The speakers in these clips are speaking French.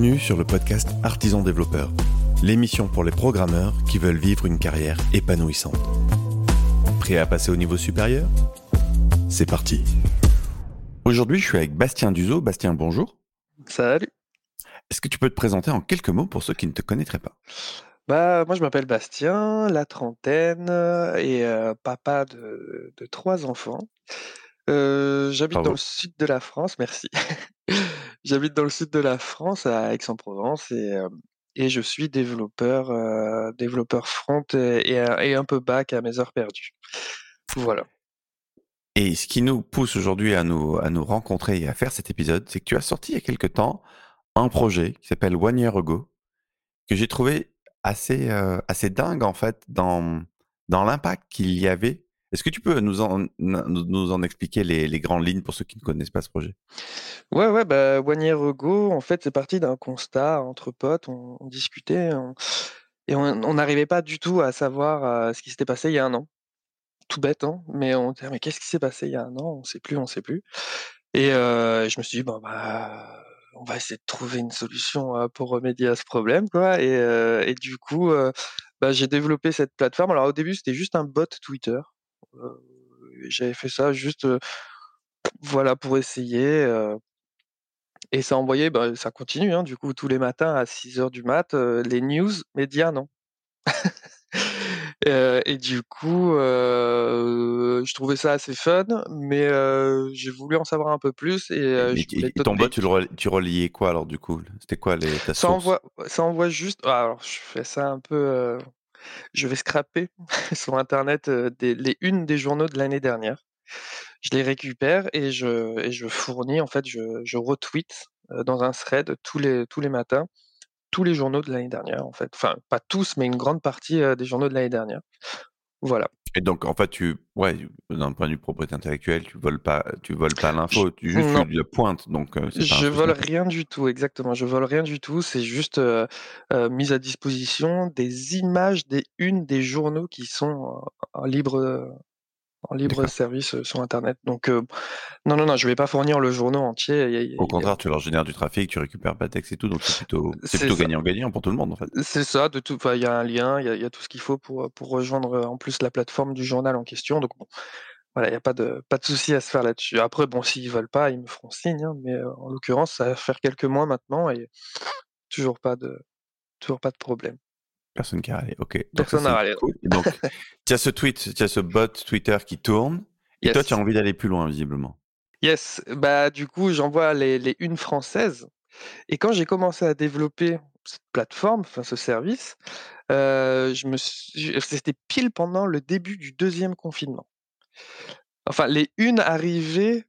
Bienvenue sur le podcast Artisan Développeur, l'émission pour les programmeurs qui veulent vivre une carrière épanouissante. Prêt à passer au niveau supérieur? C'est parti. Aujourd'hui, je suis avec Bastien Duzo. Bastien, bonjour. Salut. Est-ce que tu peux te présenter en quelques mots pour ceux qui ne te connaîtraient pas? Bah, moi, je m'appelle Bastien, la trentaine, et euh, papa de, de trois enfants. Euh, j'habite dans le sud de la France, merci. J'habite dans le sud de la France, à Aix-en-Provence, et, euh, et je suis développeur, euh, développeur front et, et un et un peu back à mes heures perdues. Voilà. Et ce qui nous pousse aujourd'hui à nous, à nous rencontrer et à faire cet épisode, c'est que tu as sorti il y a quelque temps un projet qui s'appelle One Year Ago, que j'ai trouvé assez, assez dingue en fait dans, dans l'impact qu'il y avait. Est-ce que tu peux nous en, nous en expliquer les, les grandes lignes pour ceux qui ne connaissent pas ce projet? Ouais, ouais, bah, One en fait, c'est parti d'un constat entre potes, on, discutait, et on n'arrivait pas du tout à savoir euh, ce qui s'était passé il y a un an. Tout bête, hein, mais on disait, mais qu'est-ce qui s'est passé il y a un an? On sait plus, on sait plus. Et euh, je me suis dit, bon, bah, on va essayer de trouver une solution euh, pour remédier à ce problème, quoi. Et, et du coup, bah, j'ai développé cette plateforme. Alors au début, c'était juste un bot Twitter. Euh, j'avais fait ça juste, euh, voilà, pour essayer. euh, et ça envoyait, bah, ça continue, hein, du coup, tous les matins à 6h du mat, euh, les news médias, non? Heu et du coup, je trouvais ça assez fun, mais j'ai voulu en savoir un peu plus et mais je et ton bot, tu reliais quoi alors du coup? C'était quoi les, ta ça envoie ça envoie juste ah alors je fais ça un peu, je vais scraper sur internet, les unes des journaux de l'année dernière. Je les récupère et je fournis en fait, je je retweet, dans un thread tous les tous les matins, tous les journaux de l'année dernière en fait. Enfin, pas tous, mais une grande partie, des journaux de l'année dernière. Voilà. Et donc en fait, tu, ouais, d'un point de vue propriété intellectuelle, tu voles pas, tu voles pas l'info, tu juste non. tu la pointe, donc euh, Je vole rien du tout, exactement. Je vole rien du tout. C'est juste euh, euh, mise à disposition des images des unes des journaux qui sont en en libre, service euh, sur Internet. Donc, euh, non, non, non, je vais pas fournir le journal entier. Au contraire, tu leur génères du trafic, tu récupères pas de texte et tout, donc c'est plutôt, ça. gagnant-gagnant pour tout le monde en fait. C'est ça, de tout. Enfin, il y a un lien, il y a, il y a tout ce qu'il faut pour, euh, pour rejoindre euh, en plus la plateforme du journal en question. Donc, bon, voilà, il n'y a pas de, pas de souci à se faire là-dessus. Après, bon, s'ils veulent pas, ils me feront signe. hein, mais euh, en l'occurrence, ça va faire quelques mois maintenant et toujours pas de, toujours pas de problème. Personne qui a râlé. Ok, Personne n'a râlé. cool. Donc, tu as ce tweet, tu as ce bot Twitter qui tourne, et toi tu as Yes. envie d'aller plus loin visiblement. Yes. Bah, du coup, j'envoie les, les unes françaises. Et quand j'ai commencé à développer cette plateforme, enfin ce service, euh, je me suis... c'était pile pendant le début du deuxième confinement. Enfin, les unes arrivaient,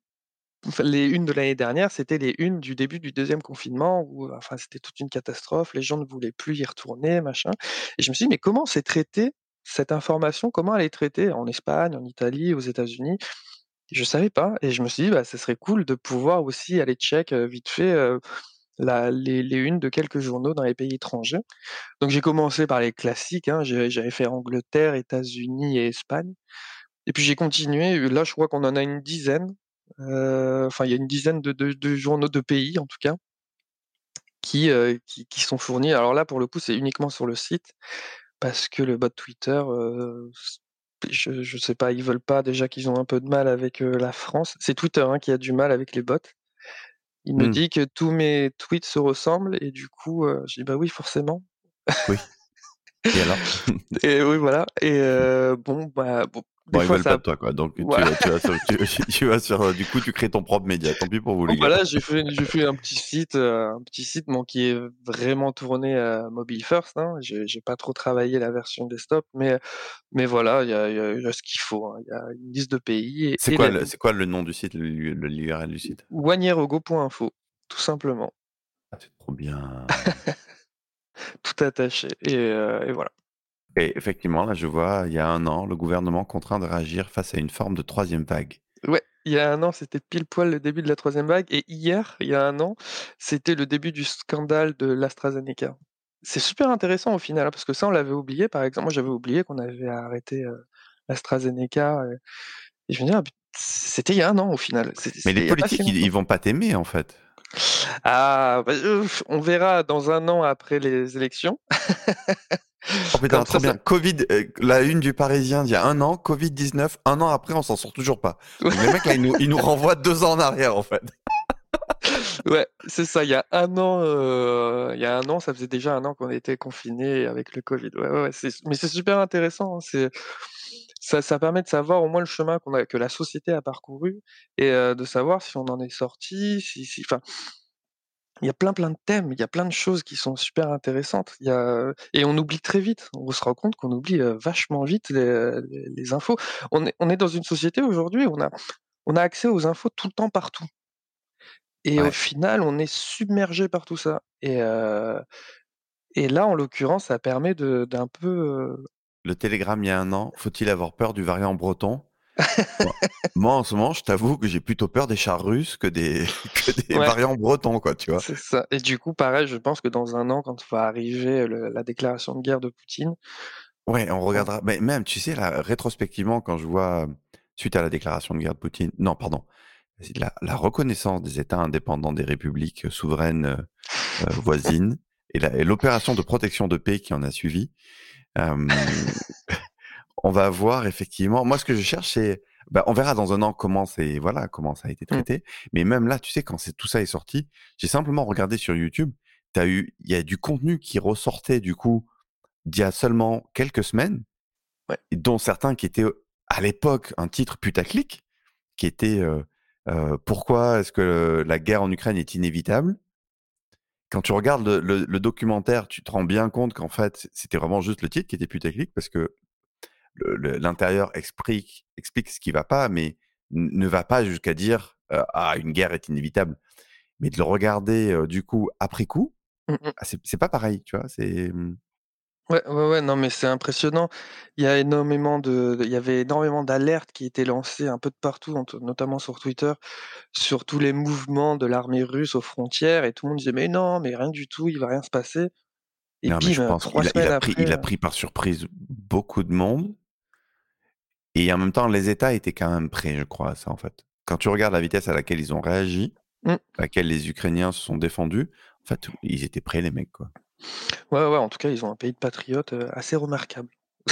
les unes de l'année dernière, c'était les unes du début du deuxième confinement où, enfin, c'était toute une catastrophe. Les gens ne voulaient plus y retourner, machin. Et je me suis dit, mais comment c'est traité cette information? Comment elle est traitée? En Espagne, en Italie, aux États-Unis? Je savais pas et je me suis dit: «Bah, ce serait cool de pouvoir aussi aller check, heu, vite fait, heu, la les les unes de quelques journaux dans les pays étrangers». Donc j'ai commencé par les classiques, hein, j'avais fait Angleterre, États-Unis et Espagne et puis j'ai continué, là je crois qu'on en a une dizaine, enfin il y a une dizaine de de de journaux de pays en tout cas qui, heu, qui qui sont fournis. Alors là pour le coup, c'est uniquement sur le site parce que le bot Twitter, heu, s je je sais pas, ils veulent pas déjà qu'ils ont un peu de mal avec, la France. C'est Twitter, hein, qui a du mal avec les bots. Il me Hmm, dit que tous mes tweets se ressemblent et du coup, je dis: «Bah oui, forcément» oui. Et alors? Et oui, voilà et heu, bon, bah, bon, Bon, ils fois veulent pas de toi quoi, donc tu voilà. vas, tu vas sur, tu, tu vas sur, euh, du coup tu crées ton propre média. Tant pis pour vous les bah, gars. là, j'ai fait j'ai fait un petit site, heu, un petit site, bon, qui est vraiment tourné, heu, mobile first, hein. J'ai j'ai pas trop travaillé la version desktop, mais mais voilà, il y a y y ce qu'il faut, hein. Il y a une liste de pays et C'est et quoi la le, c'est quoi le nom du site, l'URL du site? Wanyerogo.info, tout simplement, Ah, C'est trop bien. Tout attaché et heu et voilà. Et effectivement, là je vois, il y a un an, le gouvernement contraint de réagir face à une forme de troisième vague. Ouais, il y a un an, c'était pile poil le début de la troisième vague et hier, il y a un an, c'était le début du scandale de l'AstraZeneca. C'est super intéressant au final, hein, parce que ça, on l'avait oublié. Par exemple, moi, j'avais oublié qu'on avait arrêté, heu, l'AstraZeneca, heu et je me dis: «Ah c'était il y a un an au final, Mais les politiques, ils, longtemps». ils vont pas t'aimer en fait. Ah, bah, heu, on verra dans 1 an après les élections. Oh putain, trop ça, ça bien. Covid, heu, la une du Parisien d'il y a 1 an, Covid-19, 1 an après, on s'en sort toujours pas. Donc les mecs là, ils nous ils nous renvoient 2 ans en arrière, en fait. Ouais, c'est ça, il y a 1 an, heu, il y a 1 an, ça faisait déjà 1 an qu'on était confinés avec le Covid. Ouais, ouais, ouais, c'est mais c'est super intéressant, hein, c'est ça ça permet de savoir au moins le chemin qu'on a que la société a parcouru et de savoir si on en est sorti, si si enfin il y a plein, plein de thèmes, il y a plein de choses qui sont super intéressantes. Il y a et on oublie très vite. On se rend compte qu'on oublie, vachement vite les les les infos. On est on est dans une société aujourd'hui où on a on a accès aux infos tout le temps, partout et au final, on est submergés par tout ça et et là, en l'occurrence, ça permet d'un peu, Le télégramme il y a 1 an, faut-il avoir peur du variant breton? Moi moi, en ce moment, je t'avoue que j'ai plutôt peur des chars russes que des que des Ouais. variants bretons, quoi, tu vois? C'est ça et du coup, pareil, je pense que dans 1 an, quand va arriver le la déclaration de guerre de Poutine Ouais, on regardera mais même, tu sais, là, rétrospectivement, quand je vois, suite à la déclaration de guerre de Poutine non, pardon, la la reconnaissance des États indépendants des républiques souveraines, heu heu, voisines et l'opération de protection de paix qui en a suivi, on va voir effectivement moi, ce que je cherche, c'est bah, on verra dans 1 an comment c'est voilà, comment ça a été Mmh. traité. Mais même là, tu sais, quand c'est tout ça est sorti, j'ai simplement regardé sur YouTube, tu as eu il y a du contenu qui ressortait, du coup, d'il y a seulement quelques semaines Ouais. dont certains qui étaient, à l'époque, un titre putaclic, qui était, «Pourquoi est-ce que la guerre en Ukraine est inévitable?» Quand tu regardes le le le documentaire, tu te rends bien compte qu'en fait, c'était vraiment juste le titre qui était putaclic parce que l'intérieur exprique explique ce qui va pas, mais ne va pas jusqu'à dire, heu: «Ah, une guerre est inévitable». Mais de le regarder, heu, du coup, après coup, Mmh mh. ah, c'est pas pareil, tu vois? C'est, mmh Ouais, ouais, ouais, non, mais c'est impressionnant. Il y a énormément de il y avait énormément d'alertes qui étaient lancées un peu de partout, ent notamment sur Twitter, sur tous les mouvements de l'armée russe aux frontières et tout le monde disait: «Mais non, mais rien du tout, il va rien se passer» et Non, mais je bim, pense 3 qu'il a il semaines a pris après, il a pris par surprise beaucoup de monde et en même temps, les États étaient quand même prêts, je crois, à ça, en fait. Quand tu regardes la vitesse à laquelle ils ont réagi, Mmh. à laquelle les Ukrainiens se sont défendus, en fait, ils étaient prêts, les mecs, quoi. Ouais, ouais, en tout cas, ils ont un pays de patriotes, assez remarquable.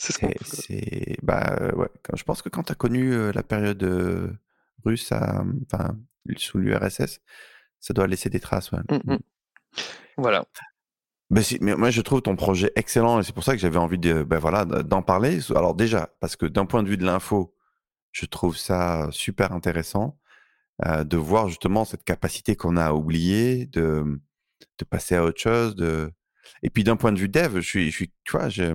C'est ce qu'on peut bah, ouais, je pense que quand tu as connu, la période, russe à, mmh, enfin, sous l'URSS, ça doit laisser des traces, ouais. Mmh Mmh. mh. Voilà. Bah, si, mais moi, je trouve ton projet excellent et c'est pour ça que j'avais envie de, bah, voilà, de d'en parler. Alors déjà, parce que d'un point de vue de l'info, je trouve ça super intéressant, de voir justement cette capacité qu'on a à oublier, de, de passer à autre chose, de et puis d'un point de vue dev, je suis je suis tu vois, j'ai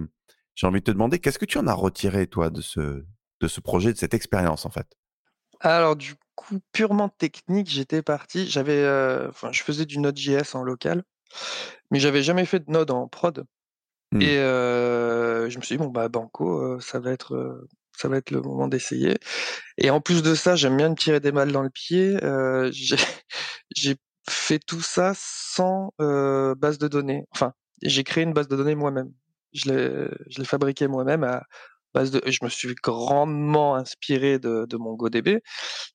envie de te demander, qu'est-ce que tu en as retiré, toi, de ce de ce projet, de cette expérience, en fait? Alors du coup, purement technique, j'étais parti j'avais, enfin, je faisais du Node.js en local, mais j'avais jamais fait de Node en prod Mmh. et heu, je me suis dit: «Bon, bah, banco, heu, ça va être, ça va être le moment d'essayer» et en plus de ça, j'aime bien me tirer des balles dans le pied, j'ai fait tout ça sans, base de données. Enfin, j'ai créé une base de données moi-même. Je l'ai fabriquée moi-même de je me suis grandement inspiré de de MongoDB,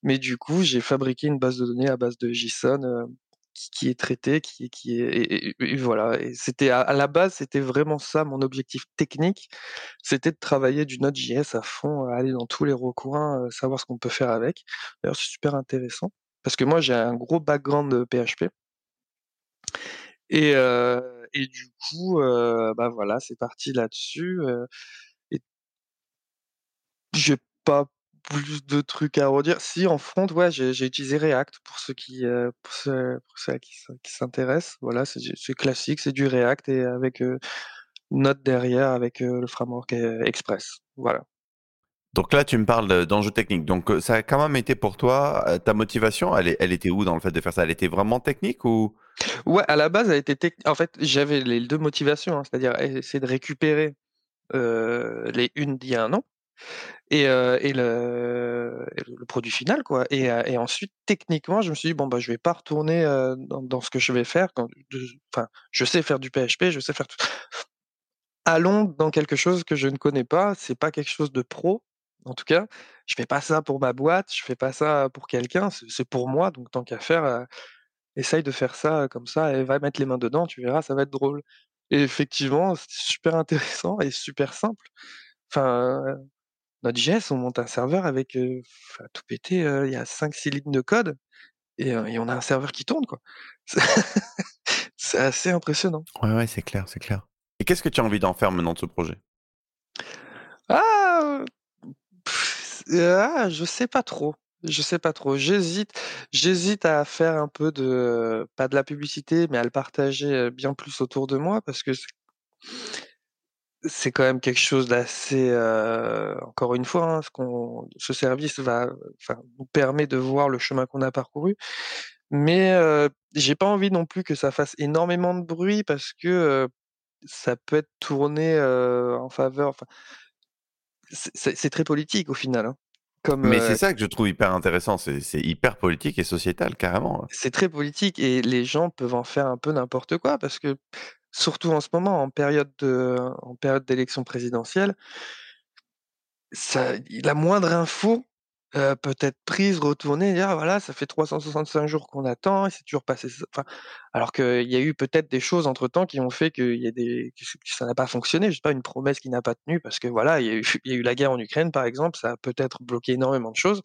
mais du coup, j'ai fabriqué une base de données à base de JSON, qui est traitée, qui qui est et voilà c'était à la base, c'était vraiment ça mon objectif technique, c'était de travailler du Node.js à fond, aller dans tous les recoins, savoir ce qu'on peut faire avec. D'ailleurs, c'est super intéressant parce que moi, j'ai un gros background, heu, PHP et heu et du coup, heu, bah, voilà, c'est parti là-dessus, et j'ai pas plus de trucs à redire. Si, en front, ouais, j'ai utilisé React pour ceux qui, pour ceux qui s'intéressent. Voilà, c'est classique, c'est du React et avec, heu, Node derrière avec, le framework, Express. Voilà. Donc là, tu me parles de d'enjeux techniques. Donc, heu, ça a quand même été pour toi, heu, ta motivation, elle était où dans le fait de faire ça? Elle était vraiment technique ou? Ouais, à la base, elle était tech en fait, j'avais les 2 motivations, hein, c'est-à-dire e essayer de récupérer, heu, les unes d'il y a 1 an et le produit final, quoi et ensuite, techniquement, je me suis dit: «Bon, bah, je vais pas retourner, dans ce que je vais faire je sais faire du PHP, je sais faire tout. Allons dans quelque chose que je ne connais pas, c'est pas quelque chose de pro En tout cas, je fais pas ça pour ma boîte, je fais pas ça pour quelqu'un, c'est c'est pour moi, donc tant qu'à faire, essaye de faire ça, comme ça et va mettre les mains dedans, tu verras, ça va être drôle et effectivement, c'était super intéressant et super simple. Enfin, heu, Node.js, on monte un serveur avec, tout heu, il y a 5-6 lignes de code et et on a un serveur qui tourne, quoi. C'est c'est assez impressionnant. Ouais, ouais, c'est clair, c'est clair et qu'est-ce que tu as envie d'en faire maintenant de ce projet? Ah, ah, je sais pas trop, je sais pas trop. J'hésite j'hésite à faire un peu de pas de la publicité, mais à le partager, bien plus autour de moi parce que c'est quand même quelque chose d'assez, encore une fois, hein, ce qu'on ce service va enfin, nous permet de voir le chemin qu'on a parcouru, mais heu, j'ai pas envie non plus que ça fasse énormément de bruit parce que, ça peut être tourné, en faveur c'est c'est c'est très politique au final, hein, comme, Mais c'est heu ça que je trouve hyper intéressant, c'est c'est hyper politique et sociétal carrément, ouais. c'est très politique et les gens peuvent en faire un peu n'importe quoi parce que, surtout en ce moment, en période de en période d'élection présidentielle ça la moindre info, heu, peut être prise, retournée et dire: «Ah voilà, ça fait 365 jours qu'on attend, il s'est toujours passé ça» enfin, alors qu'il y a eu peut-être des choses entre temps qui ont fait qu'il y a des que ça n'a pas fonctionné. Je sais pas, une promesse qui n'a pas tenu parce que voilà, il y a eu il y a eu la guerre en Ukraine par exemple, ça a peut-être bloqué énormément de choses.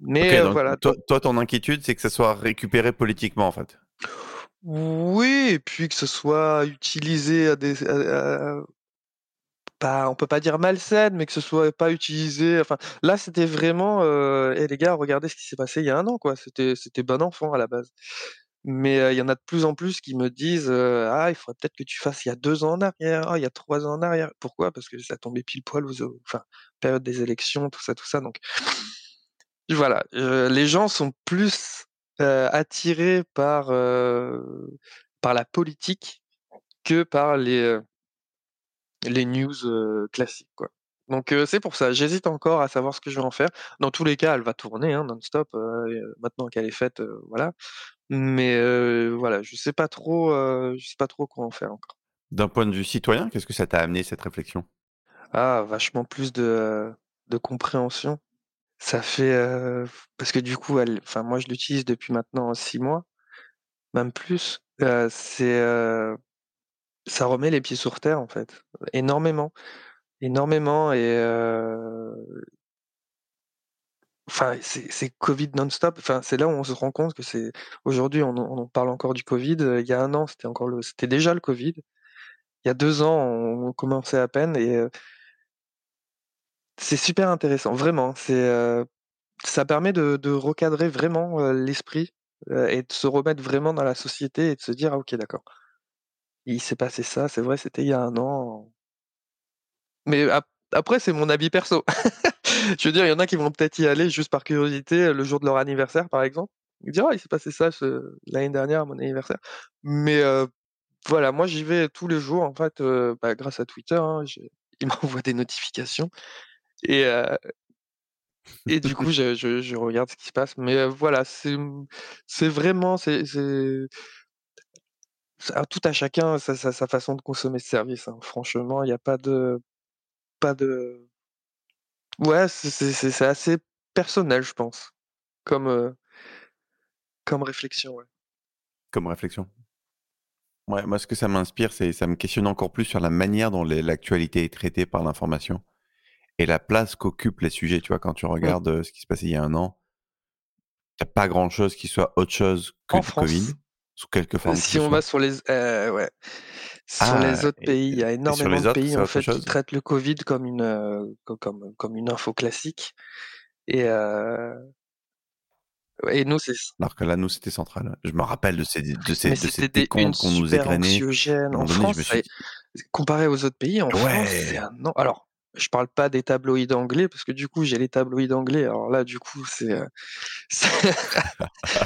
Mais voilà toi ton inquiétude, c'est que ça soit récupéré politiquement, en fait? Oui et puis que ce soit utilisé à des à à pas on peut pas dire malsaine, mais que ce soit pas utilisé enfin, là, c'était vraiment, heu: «Eh les gars, regardez ce qui s'est passé il y a 1 an, quoi». C'était c'était bon enfant à la base. Mais heu, il y en a de plus en plus qui me disent, heu: «Ah, il faudrait peut-être que tu fasses il y a 2 ans en arrière, ah, il y a 3 ans en arrière». Pourquoi? Parce que ça tombait pile poil aux au enfin, période des élections, tout ça, tout ça, donc voilà, heu, les gens sont plus, attirés par, par la politique que par les, les news, classiques, quoi. Donc c'est pour ça, j'hésite encore à savoir ce que je vais en faire. Dans tous les cas, elle va tourner, hein, non-stop, maintenant qu'elle est faite, voilà. Mais voilà, je sais pas trop, je sais pas trop quoi en faire encore. D'un point de vue citoyen, qu'est-ce que ça t'a amené cette réflexion? Ah, vachement plus de, de compréhension. Ça fait, parce que du coup, elle enfin moi, je l'utilise depuis maintenant 6 mois, même plus. C'est, ça remet les pieds sur terre, en fait, énormément, énormément et Enfin, c'est covid non-stop. Enfin, c'est là où on se rend compte que c'est aujourd'hui, on parle encore du covid, il y a 1 an, c'était encore le c'était déjà le covid. Il y a 2 ans, on commençait à peine et c'est super intéressant, vraiment. C'est, ça permet de recadrer vraiment, l'esprit, et de se remettre vraiment dans la société et de se dire: «Ah OK, d'accord. Il s'est passé ça, c'est vrai, c'était il y a 1 an». Mais ap après, c'est mon avis perso. Je veux dire, il y en a qui vont peut-être y aller juste par curiosité, le jour de leur anniversaire, par exemple. Ils disent: «Ah, il s'est passé ça ce l'année dernière à mon anniversaire». Mais voilà, moi, j'y vais tous les jours, en fait, bah, grâce à Twitter, hein, je ils m'envoient des notifications et et du coup, je je je regarde ce qui se passe. Mais voilà, c'est, vraiment c'est à tout à chacun sa sa sa façon de consommer ce service, hein. Franchement, il y a pas de pas de Ouais, c'est assez personnel, je pense, comme, heu comme réflexion, ouais. Comme réflexion? Ouais, moi, ce que ça m'inspire, c'est ça me questionne encore plus sur la manière dont l'actualité est traitée par l'information et la place qu'occupent les sujets, tu vois? Quand tu regardes, heu, ce qui se passait il y a 1 an tu as pas grand chose qui soit autre chose que En covid, sous quelque forme si on va sur les ouais, sur les Ah autres pays, il y a énormément de autres, pays, en fait, qui traitent le covid comme une, comme comme une info classique et et nous, c'est Alors que là, nous, c'était central, ouais. Je me rappelle de ces de ces Mais de ces c'était des unes décomptes qu'on nous égrenait. En France, dit comparé aux autres pays, en France, c'est ouais! un en alors, je parle pas des tabloïds anglais parce que, du coup, j'ai les tabloïds anglais. Alors là, du coup, c'est, c'est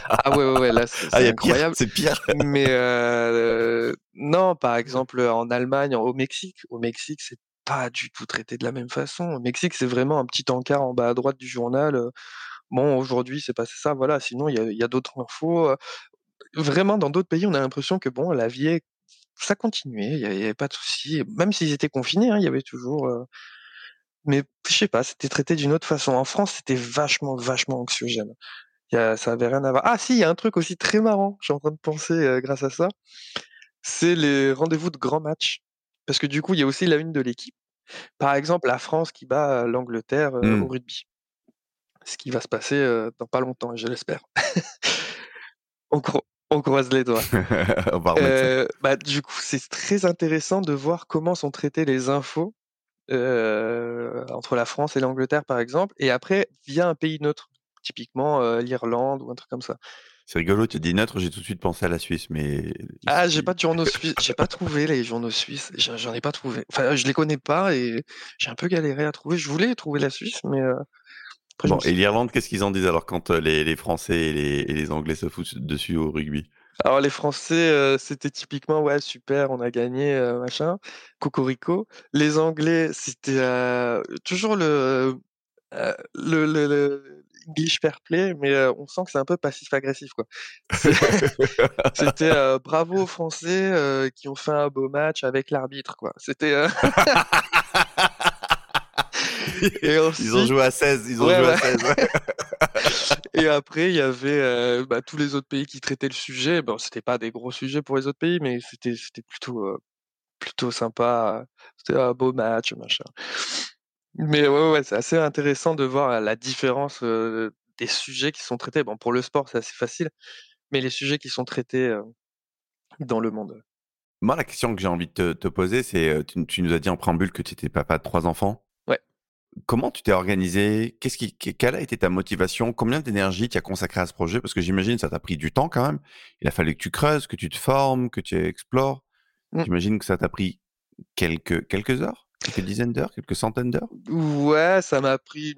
ah ouais, ouais, ouais, là, c'est Ah, c'est incroyable. c'est pire. Mais heu, non, par exemple, en Allemagne, au Mexique au Mexique, c'est pas du tout traité de la même façon. Au Mexique, c'est vraiment un petit encart en bas à droite du journal, heu: «Bon, aujourd'hui, il s'est passé ça», voilà. Sinon, il y a il y a d'autres infos, vraiment, dans d'autres pays, on a l'impression que, bon, la vie est ça continuait, il y avait pas de souci. Même s'ils étaient confinés, hein, il y avait toujours, Mais je sais pas, c'était traité d'une autre façon. En France, c'était vachement, vachement anxiogène. Y a ça avait rien à voir. Ah si, il y a un truc aussi très marrant, je suis en train de penser, heu, grâce à ça, c'est les rendez-vous de grands matchs. Parce que du coup, il y a aussi la une de l'équipe. Par exemple, la France qui bat, heu, l'Angleterre, au Mmh. rugby. Ce qui va se passer, dans pas longtemps, je l'espère. On cro on croise les doigts. On va bah, du coup, c'est très intéressant de voir comment sont traitées les infos, heu, entre la France et l'Angleterre, par exemple, et après via un pays neutre. Typiquement, heu, l'Irlande ou un truc comme ça. C'est rigolo, tu dis neutre, j'ai tout de suite pensé à la Suisse, mais Ah, j'ai pas de journaux suisses, j'ai pas trouvé les journaux suisses, j'en ai pas trouvé. Enfin, je les connais pas et j'ai un peu galéré à trouver. Je voulais trouver la Suisse, mais après je bon et l'Irlande, qu'est-ce qu'ils en disent alors quand, les les Français et les et les Anglais se foutent dessus au rugby? Alors les Français, heu, c'était typiquement: «Ouais, super, on a gagné, heu, machin, cocorico». Les Anglais, c'était, heu, toujours le, heu, le le le mais on sent que c'est un peu passif-agressif, quoi. C'était, «Bravo aux Français, qui ont fait un beau match avec l'arbitre», quoi. C'était, Ils ont joué à 16, ils ont ouais, joué à ouais 16, ouais. et après il y avait, heu, bah, tous les autres pays qui traitaient le sujet. Bon, c'était pas des gros sujets pour les autres pays, mais c'était c'était plutôt, heu, plutôt sympa, c'était un beau match, machin. Mais ouais, c'est assez intéressant de voir la différence, heu, des sujets qui sont traités. Bon, pour le sport, c'est assez facile, mais les sujets qui sont traités, dans le monde. Moi, la question que j'ai envie de te te poser, c'est, tu tu nous as dit en préambule que tu étais papa de 3 enfants. Comment tu t'es organisé? Qu'est-ce qui que quelle a été ta motivation? Combien d'énergie tu as consacré à ce projet? Parce que j'imagine ça t'a pris du temps quand même. Il a fallu que tu creuses, que tu te formes, que tu explores. Mmh. J'imagine que ça t'a pris quelques quelques heures? Quelques dizaines d'heures? Quelques centaines d'heures? Ouais, ça m'a pris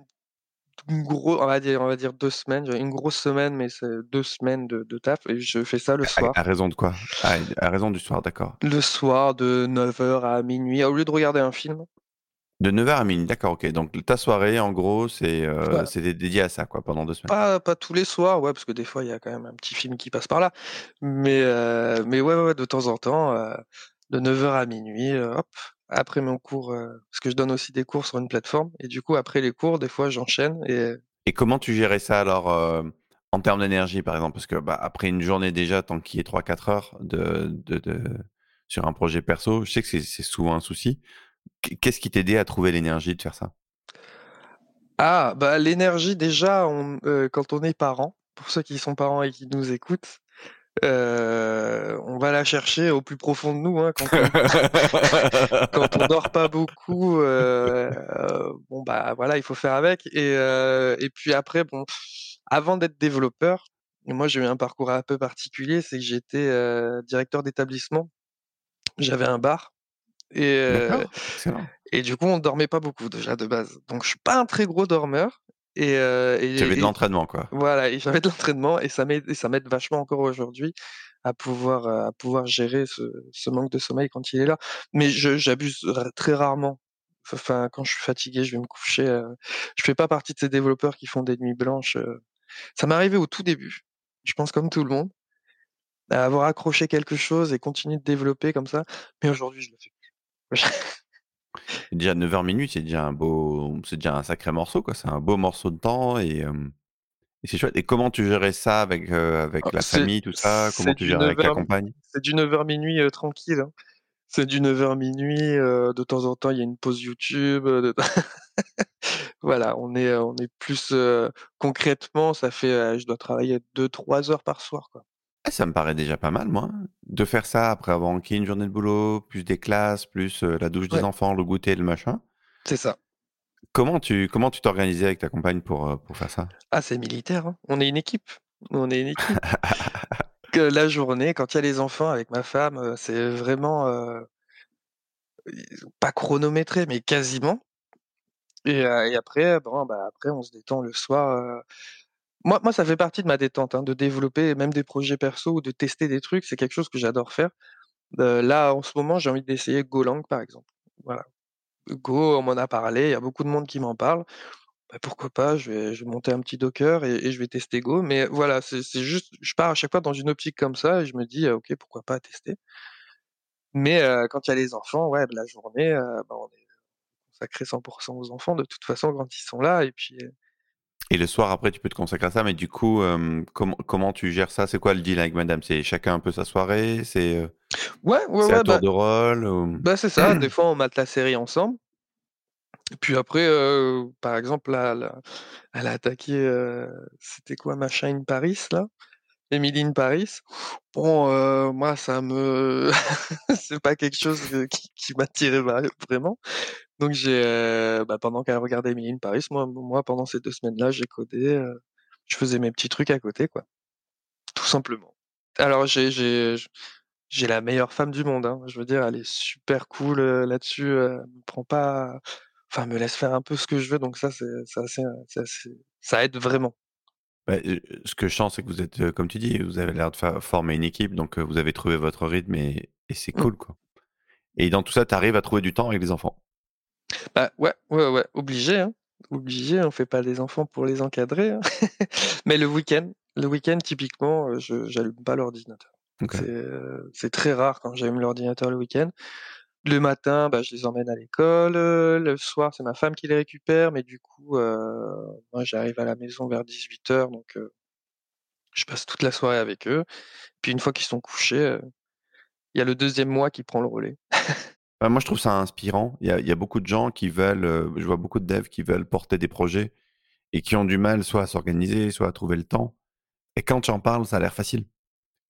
une gros on va dire on va dire 2 semaines, une grosse semaine, mais c'est 2 semaines de de taf et je fais ça le À à soir. raison de quoi? Ah, à raison du soir, d'accord. Le soir de 9:00 à minuit, au lieu de regarder un film. De 9:00 à 12:00, d'accord, OK. Donc ta soirée, en gros, c'est, c'était dédié à ça, quoi, pendant 2 semaines? pas pas tous les soirs, ouais, parce que des fois, il y a quand même un petit film qui passe par là. Mais heu, mais ouais, ouais, ouais, de temps en temps, heu, de 9:00 à minuit, hop, après mon cours, parce que je donne aussi des cours sur une plateforme et du coup, après les cours, des fois, j'enchaîne et Et comment tu gérais ça alors, en termes d'énergie, par exemple? Parce que, bah, après une journée déjà, tant qu'il y ait 3-4 heures de de de sur un projet perso, je sais que c'est c'est souvent un souci. Qu'est qu'est-ce qui t'aidait à trouver l'énergie de faire ça? ah, bah, l'énergie déjà, on heu, quand on est parent, pour ceux qui sont parents et qui nous écoutent, heu, on va la chercher au plus profond de nous, hein, quand on Quand on dort pas beaucoup, heu, bon, bah, voilà, il faut faire avec et et puis après, bon, avant d'être développeur, moi, j'ai eu un parcours un peu particulier, c'est que j'étais, directeur d'établissement. J'avais un bar et excellent. et du coup, on dormait pas beaucoup déjà de base. Donc je suis pas un très gros dormeur et heu Tu avais de et et l'entraînement, quoi. voilà et j'avais de l'entraînement et ça m'aide et ça m'aide vachement encore aujourd'hui à pouvoir, heu, à pouvoir gérer ce ce manque de sommeil quand il est là. Mais j'abuse très rarement. Enfin, quand je suis fatigué, je vais me coucher, heu, je fais pas partie de ces développeurs qui font des nuits blanches, heu. Ça m'est arrivé au tout début, je pense comme tout le monde, à avoir accroché quelque chose et continuer de développer comme ça, mais aujourd'hui je le fais Déjà 9:00-12:00, c'est déjà un beau c'est déjà un sacré morceau, quoi. C'est un beau morceau de temps et et c'est chouette et comment tu gérais ça avec, avec la C'est famille, tout ça? Comment tu gères avec ta 9:00 compagne? c'est du 9:00-00:00, heu, tranquille, hein. C'est du 9:00-00:00, heu, de temps en temps, il y a une pause YouTube, de voilà, on est, on est plus, concrètement, ça fait, je dois travailler 2-3 heures par soir, quoi. Ah, ça me paraît déjà pas mal, moi, de faire ça après avoir enquillé une journée de boulot, plus des classes, plus, la douche des Ouais, enfants, le goûter, le machin. c'est ça. Comment tu comment tu t'organisais avec ta compagne pour, pour faire ça? Ah, c'est militaire, hein. On est une équipe. On est une équipe. Que la journée, quand il y a les enfants avec ma femme, c'est vraiment, pas chronométré, mais quasiment et après, bon, bah, après on se détend le soir, moi ça fait partie de ma détente, hein, de développer même des projets perso ou de tester des trucs, c'est quelque chose que j'adore faire. Heu, là, en ce moment, j'ai envie d'essayer Golang, par exemple. Voilà. Go, on m'en a parlé, il y a beaucoup de monde qui m'en parle. Bah, pourquoi pas, je vais monter un petit Docker et je vais tester Go. Mais voilà, c'est juste je pars à chaque fois dans une optique comme ça et je me dis: «Heu, OK, pourquoi pas tester?» mais heu, quand il y a les enfants, ouais, la journée, bah, on est consacrer 100% aux enfants de toute façon quand ils sont là et puis, Et le soir après tu peux te consacrer à ça, mais du coup, hem, comment comment tu gères ça? C'est quoi le deal avec madame? C'est chacun un peu sa soirée? C'est, heu, Ouais, ouais, ouais, tour bah de rôle ou? bah, c'est ça, des fois on mate la série ensemble. Puis après, heu, par exemple là, elle a elle a attaqué, heu, c'était quoi? Machin in Paris là? Emily in Paris. Bon, moi ça me c'est pas quelque chose, qui qui m'attirait vra vraiment. Donc j'ai, heu, bah, pendant qu'elle regardait Emily in Paris, moi moi pendant ces 2 semaines-là, j'ai codé, heu, je faisais mes petits trucs à côté quoi, tout simplement. Alors j'ai j'ai la meilleure femme du monde, hein, je veux dire, elle est super cool, heu, là-dessus, elle me prend pas enfin me laisse faire un peu ce que je veux, donc ça c'est assez ça aide vraiment. Bah, ce que je sens, c'est que vous êtes, comme tu dis, vous avez l'air de former une équipe, donc vous avez trouvé votre rythme et et c'est Mmh. cool, quoi. Et dans tout ça, tu arrives à trouver du temps avec les enfants? Bah, ouais, ouais, ouais, obligé, hein, obligé, on fait pas des enfants pour les encadrer, hein. Mais le week-end le week-end typiquement, je j'allume pas l'ordinateur. C'est, très rare quand j'allume l'ordinateur le week-end. Le matin, bah, je les emmène à l'école, le soir, c'est ma femme qui les récupère, mais du coup, moi j'arrive à la maison vers 18:00 donc je passe toute la soirée avec eux. Puis une fois qu'ils sont couchés, il y a le 2e moi qui prend le relais. Bah, moi, je trouve ça inspirant. Il y a beaucoup de gens qui veulent, heu, je vois beaucoup de devs qui veulent porter des projets et qui ont du mal soit à s'organiser, soit à trouver le temps. Et quand tu en parles, ça a l'air facile.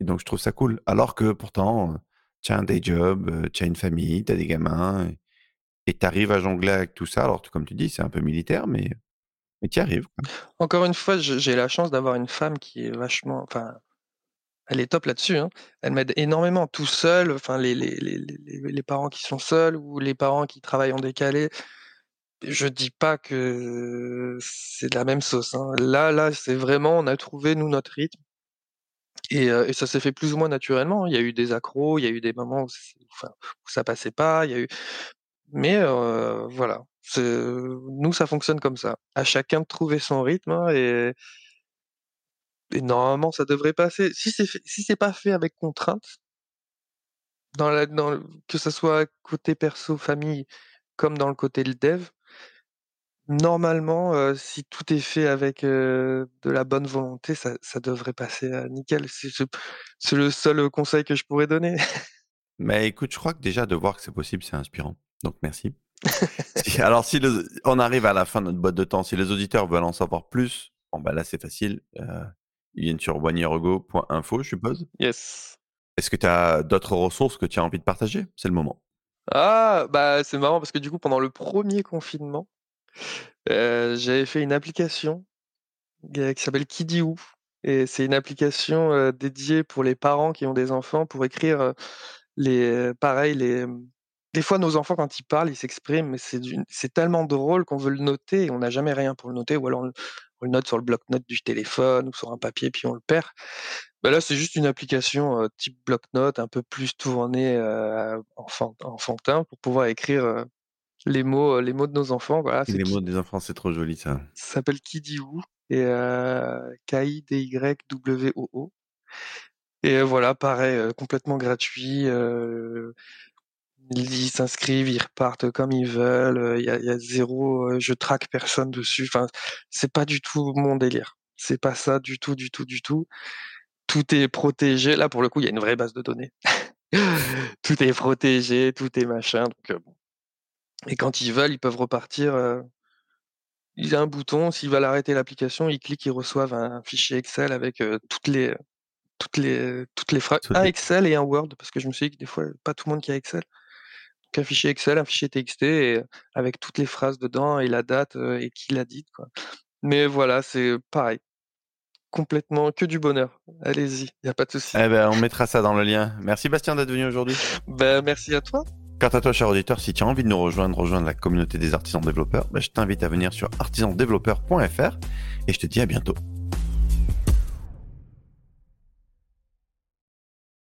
Et donc je trouve ça cool. Alors que pourtant, heu, tu as un day job, heu, tu as une famille, tu des gamins et tu arrives à jongler avec tout ça. Alors comme tu dis, c'est un peu militaire, mais mais tu y arrives. Encore une fois, j'ai la chance d'avoir une femme qui est vachement elle est top là-dessus, hein. Elle m'aide énormément. Tout seul, enfin les les les les parents qui sont seuls ou les parents qui travaillent en décalé, je dis pas que c'est de la même sauce, hein. Là là, c'est vraiment on a trouvé nous notre rythme et et ça s'est fait plus ou moins naturellement. Il y a eu des accros, il y a eu des moments où enfin, où ça passait pas, il y a eu mais voilà, nous ça fonctionne comme ça. À chacun de trouver son rythme, hein et et normalement ça devrait passer. Si c'est si c'est pas fait avec contrainte dans la dans le que ça soit côté perso, famille, comme dans le côté le dev normalement, heu, si tout est fait avec, heu, de la bonne volonté, ça ça devrait passer, heu, nickel. C'est ce le seul, conseil que je pourrais donner. Mais écoute, je crois que déjà de voir que c'est possible, c'est inspirant. Donc merci. Alors si le on arrive à la fin de notre boîte de temps, si les auditeurs veulent en savoir plus, bon bah là c'est facile, ils viennent sur wanierego.info, je suppose? Yes. Est-ce que tu as d'autres ressources que tu as envie de partager? C'est le moment. Ah! Bah, c'est marrant parce que du coup pendant le 1er confinement, heu, j'avais fait une application, qui s'appelle Kidiou et c'est une application, heu, dédiée pour les parents qui ont des enfants pour écrire, heu, les pareil les, des fois nos enfants quand ils parlent, ils s'expriment, mais c'est tellement drôle qu'on veut le noter et on n'a jamais rien pour le noter ou alors on le note sur le bloc-notes du téléphone ou sur un papier puis on le perd. Bah, là, c'est juste une application, type bloc-notes un peu plus tournée, enfant enfantin pour pouvoir écrire, les mots, les mots de nos enfants, voilà, Les mots des enfants, c'est trop joli ça. ça s'appelle Kidiwoo et heu, K-I-D-Y-W-O-O et heu, voilà pareil, complètement gratuit, ils s'inscrivent, ils repartent comme ils veulent, heu, il y a il y a 0, heu, je traque personne dessus, enfin, c'est pas du tout mon délire. C'est pas ça du tout, du tout, du tout. Tout est protégé. Là, pour le coup, il y a une vraie base de données. Tout est protégé, tout est machin, donc bon et quand ils veulent, ils peuvent repartir, il y a un bouton, s'ils veulent arrêter l'application, ils cliquent, ils reçoivent un fichier Excel avec, toutes les, toutes les, toutes les phrases un Excel et un Word parce que je me suis dit que des fois, pas tout le monde qui a Excel. Donc un fichier Excel, un fichier TXT et avec toutes les phrases dedans et la date, et qui l'a dite, quoi. Mais voilà, c'est pareil, complètement que du bonheur. Allez-y, il y a pas de souci. Eh beh, on mettra ça dans le lien. Merci Bastien d'être venu aujourd'hui. Bah, merci à toi. Quant à toi, cher auditeur, si tu as envie de nous rejoindre, rejoindre la communauté des artisans développeurs, bah, je t'invite à venir sur artisandéveloppeur.fr et je te dis à bientôt.